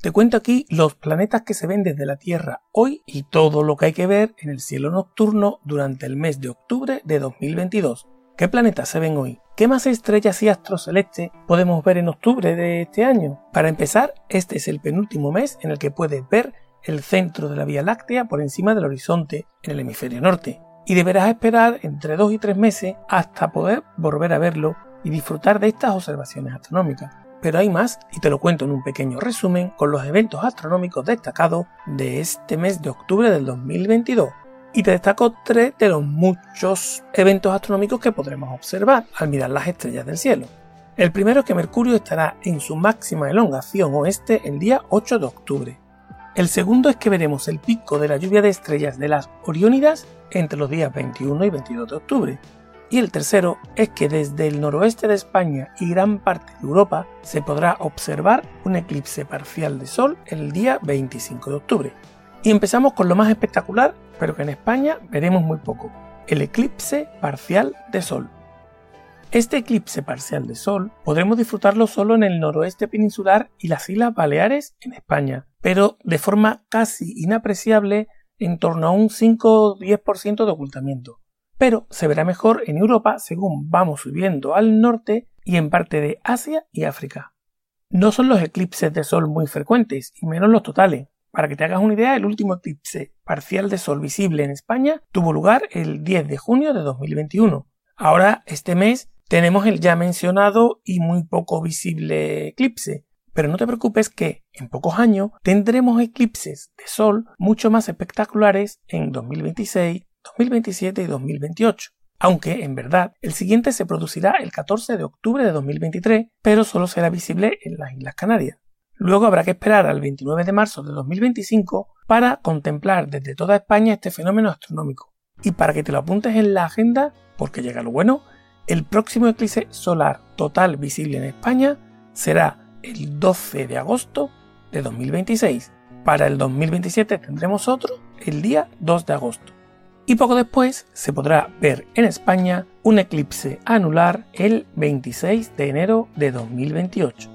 Te cuento aquí los planetas que se ven desde la Tierra hoy y todo lo que hay que ver en el cielo nocturno durante el mes de octubre de 2022. ¿Qué planetas se ven hoy? ¿Qué más estrellas y astros celestes podemos ver en octubre de este año? Para empezar, este es el penúltimo mes en el que puedes ver el centro de la Vía Láctea por encima del horizonte en el hemisferio norte. Y deberás esperar entre dos y tres meses hasta poder volver a verlo y disfrutar de estas observaciones astronómicas pero hay más y te lo cuento en un pequeño resumen con los eventos astronómicos destacados de este mes de octubre del 2022. Y te destaco tres de los muchos eventos astronómicos que podremos observar al mirar las estrellas del cielo. El primero es que Mercurio estará en su máxima elongación oeste el día 8 de octubre. El segundo es que veremos el pico de la lluvia de estrellas de las Oriónidas entre los días 21 y 22 de octubre. Y el tercero es que desde el noroeste de España y gran parte de Europa se podrá observar un eclipse parcial de Sol el día 25 de octubre. Y empezamos con lo más espectacular, pero que en España veremos muy poco, el eclipse parcial de Sol. Este eclipse parcial de Sol podremos disfrutarlo solo en el noroeste peninsular y las Islas Baleares en España, pero de forma casi inapreciable en torno a un 5 10% de ocultamiento pero se verá mejor en Europa según vamos subiendo al norte y en parte de Asia y África. No son los eclipses de sol muy frecuentes, y menos los totales. Para que te hagas una idea, el último eclipse parcial de sol visible en España tuvo lugar el 10 de junio de 2021. Ahora, este mes, tenemos el ya mencionado y muy poco visible eclipse, pero no te preocupes que en pocos años tendremos eclipses de sol mucho más espectaculares en 2026, 2027 y 2028, aunque en verdad el siguiente se producirá el 14 de octubre de 2023, pero solo será visible en las Islas Canarias. Luego habrá que esperar al 29 de marzo de 2025 para contemplar desde toda España este fenómeno astronómico. Y para que te lo apuntes en la agenda, porque llega lo bueno, el próximo eclipse solar total visible en España será el 12 de agosto de 2026. Para el 2027 tendremos otro el día 2 de agosto y poco después se podrá ver en España un eclipse anular el 26 de enero de 2028.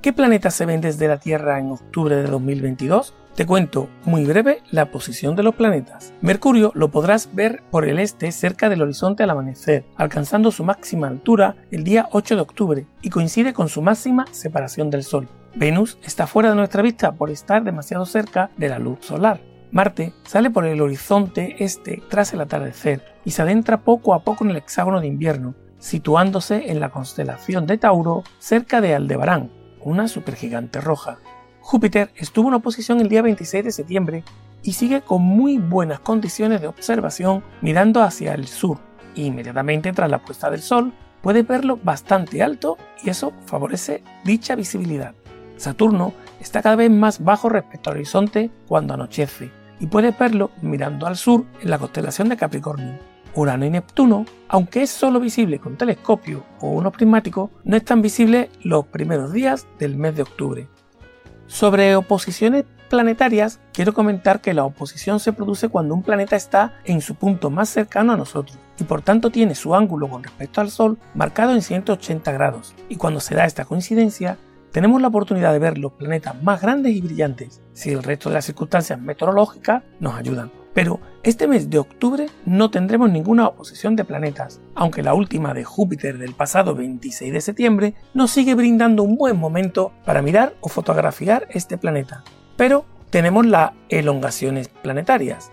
¿Qué planetas se ven desde la Tierra en octubre de 2022? Te cuento muy breve la posición de los planetas. Mercurio lo podrás ver por el este cerca del horizonte al amanecer, alcanzando su máxima altura el día 8 de octubre y coincide con su máxima separación del Sol. Venus está fuera de nuestra vista por estar demasiado cerca de la luz solar. Marte sale por el horizonte este tras el atardecer y se adentra poco a poco en el hexágono de invierno, situándose en la constelación de Tauro cerca de Aldebarán, una supergigante roja. Júpiter estuvo en oposición el día 26 de septiembre y sigue con muy buenas condiciones de observación mirando hacia el sur. inmediatamente tras la puesta del sol puede verlo bastante alto y eso favorece dicha visibilidad. Saturno está cada vez más bajo respecto al horizonte cuando anochece y puedes verlo mirando al sur en la constelación de Capricornio. Urano y Neptuno, aunque es solo visible con telescopio o uno prismático, no están visibles los primeros días del mes de octubre. Sobre oposiciones planetarias, quiero comentar que la oposición se produce cuando un planeta está en su punto más cercano a nosotros y por tanto tiene su ángulo con respecto al Sol marcado en 180 grados. Y cuando se da esta coincidencia, tenemos la oportunidad de ver los planetas más grandes y brillantes si el resto de las circunstancias meteorológicas nos ayudan. Pero este mes de octubre no tendremos ninguna oposición de planetas, aunque la última de Júpiter del pasado 26 de septiembre nos sigue brindando un buen momento para mirar o fotografiar este planeta. Pero tenemos las elongaciones planetarias.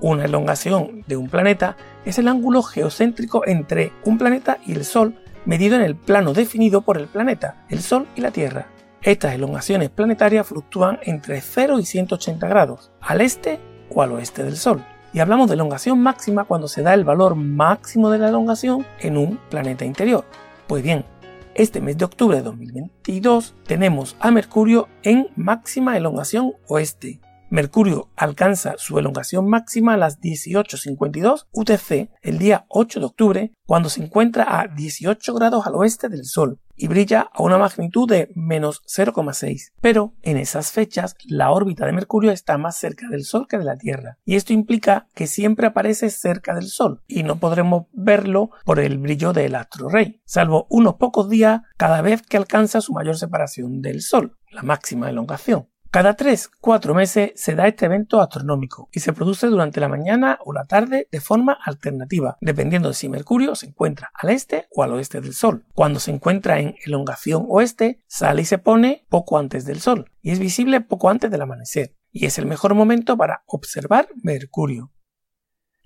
Una elongación de un planeta es el ángulo geocéntrico entre un planeta y el Sol medido en el plano definido por el planeta, el Sol y la Tierra. Estas elongaciones planetarias fluctúan entre 0 y 180 grados, al este o al oeste del Sol. Y hablamos de elongación máxima cuando se da el valor máximo de la elongación en un planeta interior. Pues bien, este mes de octubre de 2022 tenemos a Mercurio en máxima elongación oeste, Mercurio alcanza su elongación máxima a las 18.52 UTC el día 8 de octubre cuando se encuentra a 18 grados al oeste del Sol y brilla a una magnitud de menos 0,6. Pero en esas fechas la órbita de Mercurio está más cerca del Sol que de la Tierra y esto implica que siempre aparece cerca del Sol y no podremos verlo por el brillo del astro rey, salvo unos pocos días cada vez que alcanza su mayor separación del Sol, la máxima elongación. Cada 3-4 meses se da este evento astronómico y se produce durante la mañana o la tarde de forma alternativa, dependiendo de si Mercurio se encuentra al este o al oeste del Sol. Cuando se encuentra en elongación oeste, sale y se pone poco antes del Sol y es visible poco antes del amanecer, y es el mejor momento para observar Mercurio.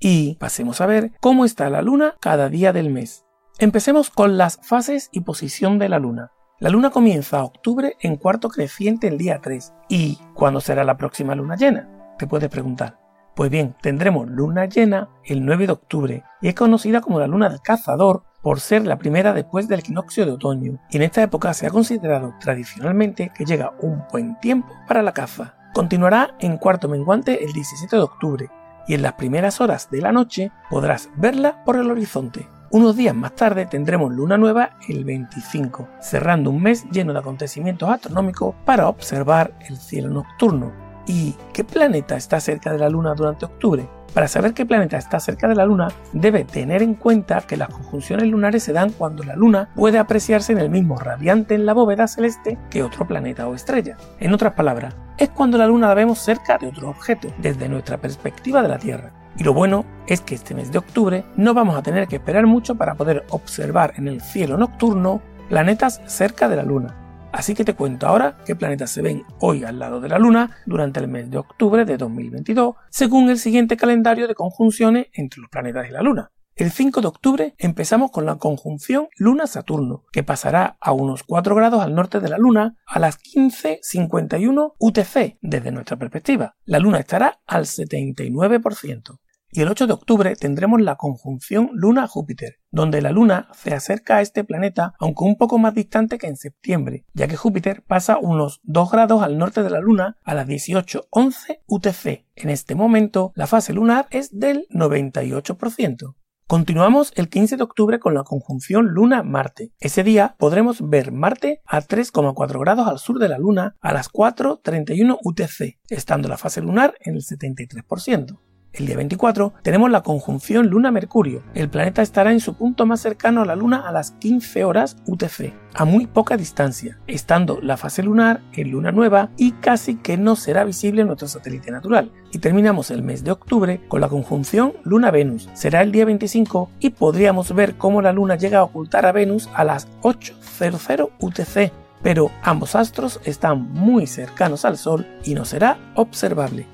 Y pasemos a ver cómo está la Luna cada día del mes. Empecemos con las fases y posición de la Luna. La luna comienza octubre en cuarto creciente el día 3. ¿Y cuándo será la próxima luna llena? Te puedes preguntar. Pues bien, tendremos luna llena el 9 de octubre y es conocida como la luna del cazador por ser la primera después del equinoccio de otoño y en esta época se ha considerado tradicionalmente que llega un buen tiempo para la caza. Continuará en cuarto menguante el 17 de octubre y en las primeras horas de la noche podrás verla por el horizonte. Unos días más tarde tendremos luna nueva el 25, cerrando un mes lleno de acontecimientos astronómicos para observar el cielo nocturno. ¿Y qué planeta está cerca de la luna durante octubre? Para saber qué planeta está cerca de la Luna, debe tener en cuenta que las conjunciones lunares se dan cuando la Luna puede apreciarse en el mismo radiante en la bóveda celeste que otro planeta o estrella. En otras palabras, es cuando la Luna la vemos cerca de otro objeto, desde nuestra perspectiva de la Tierra. Y lo bueno es que este mes de octubre no vamos a tener que esperar mucho para poder observar en el cielo nocturno planetas cerca de la Luna. Así que te cuento ahora qué planetas se ven hoy al lado de la Luna durante el mes de octubre de 2022, según el siguiente calendario de conjunciones entre los planetas y la Luna. El 5 de octubre empezamos con la conjunción Luna-Saturno, que pasará a unos 4 grados al norte de la Luna a las 15.51 UTC desde nuestra perspectiva. La Luna estará al 79% y el 8 de octubre tendremos la conjunción Luna-Júpiter, donde la Luna se acerca a este planeta aunque un poco más distante que en septiembre, ya que Júpiter pasa unos 2 grados al norte de la Luna a las 18.11 UTC. En este momento la fase lunar es del 98%. Continuamos el 15 de octubre con la conjunción Luna-Marte. Ese día podremos ver Marte a 3,4 grados al sur de la Luna a las 4.31 UTC, estando la fase lunar en el 73%. El día 24 tenemos la conjunción Luna-Mercurio. El planeta estará en su punto más cercano a la Luna a las 15 horas UTC, a muy poca distancia, estando la fase lunar en luna nueva y casi que no será visible nuestro satélite natural. Y terminamos el mes de octubre con la conjunción Luna-Venus. Será el día 25 y podríamos ver cómo la Luna llega a ocultar a Venus a las 8.00 UTC, pero ambos astros están muy cercanos al Sol y no será observable.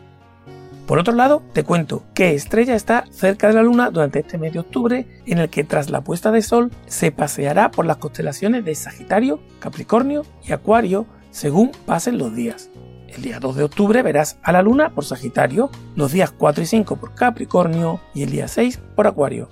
Por otro lado, te cuento qué estrella está cerca de la Luna durante este mes de octubre, en el que tras la puesta de Sol se paseará por las constelaciones de Sagitario, Capricornio y Acuario según pasen los días. El día 2 de octubre verás a la Luna por Sagitario, los días 4 y 5 por Capricornio y el día 6 por Acuario.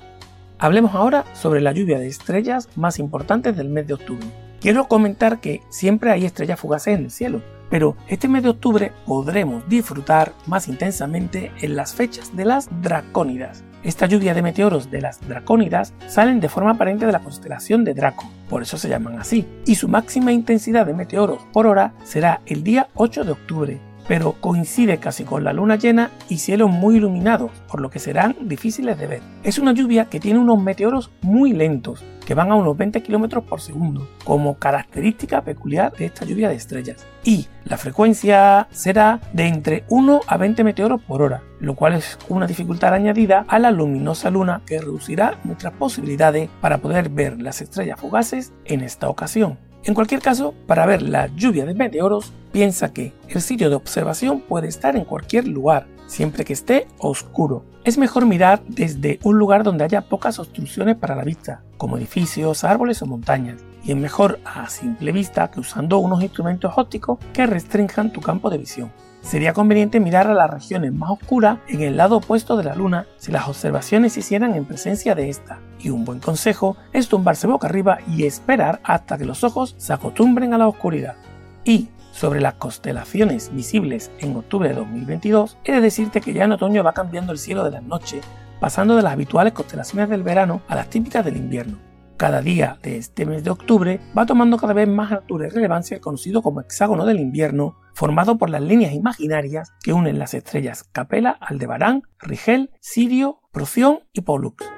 Hablemos ahora sobre la lluvia de estrellas más importantes del mes de octubre. Quiero comentar que siempre hay estrellas fugaces en el cielo, pero este mes de octubre podremos disfrutar más intensamente en las fechas de las Dracónidas. Esta lluvia de meteoros de las Dracónidas salen de forma aparente de la constelación de Draco, por eso se llaman así, y su máxima intensidad de meteoros por hora será el día 8 de octubre, pero coincide casi con la luna llena y cielos muy iluminados, por lo que serán difíciles de ver. Es una lluvia que tiene unos meteoros muy lentos, que van a unos 20 km por segundo, como característica peculiar de esta lluvia de estrellas. Y la frecuencia será de entre 1 a 20 meteoros por hora, lo cual es una dificultad añadida a la luminosa luna que reducirá nuestras posibilidades para poder ver las estrellas fugaces en esta ocasión. En cualquier caso, para ver la lluvia de meteoros, piensa que el sitio de observación puede estar en cualquier lugar, siempre que esté oscuro. Es mejor mirar desde un lugar donde haya pocas obstrucciones para la vista, como edificios, árboles o montañas, y es mejor a simple vista que usando unos instrumentos ópticos que restrinjan tu campo de visión sería conveniente mirar a las regiones más oscuras en el lado opuesto de la luna si las observaciones se hicieran en presencia de esta. Y un buen consejo es tumbarse boca arriba y esperar hasta que los ojos se acostumbren a la oscuridad. Y sobre las constelaciones visibles en octubre de 2022, he de decirte que ya en otoño va cambiando el cielo de las noches, pasando de las habituales constelaciones del verano a las típicas del invierno. Cada día de este mes de octubre va tomando cada vez más altura y relevancia el conocido como hexágono del invierno, formado por las líneas imaginarias que unen las estrellas Capella, Aldebarán, Rigel, Sirio, Proción y Pollux.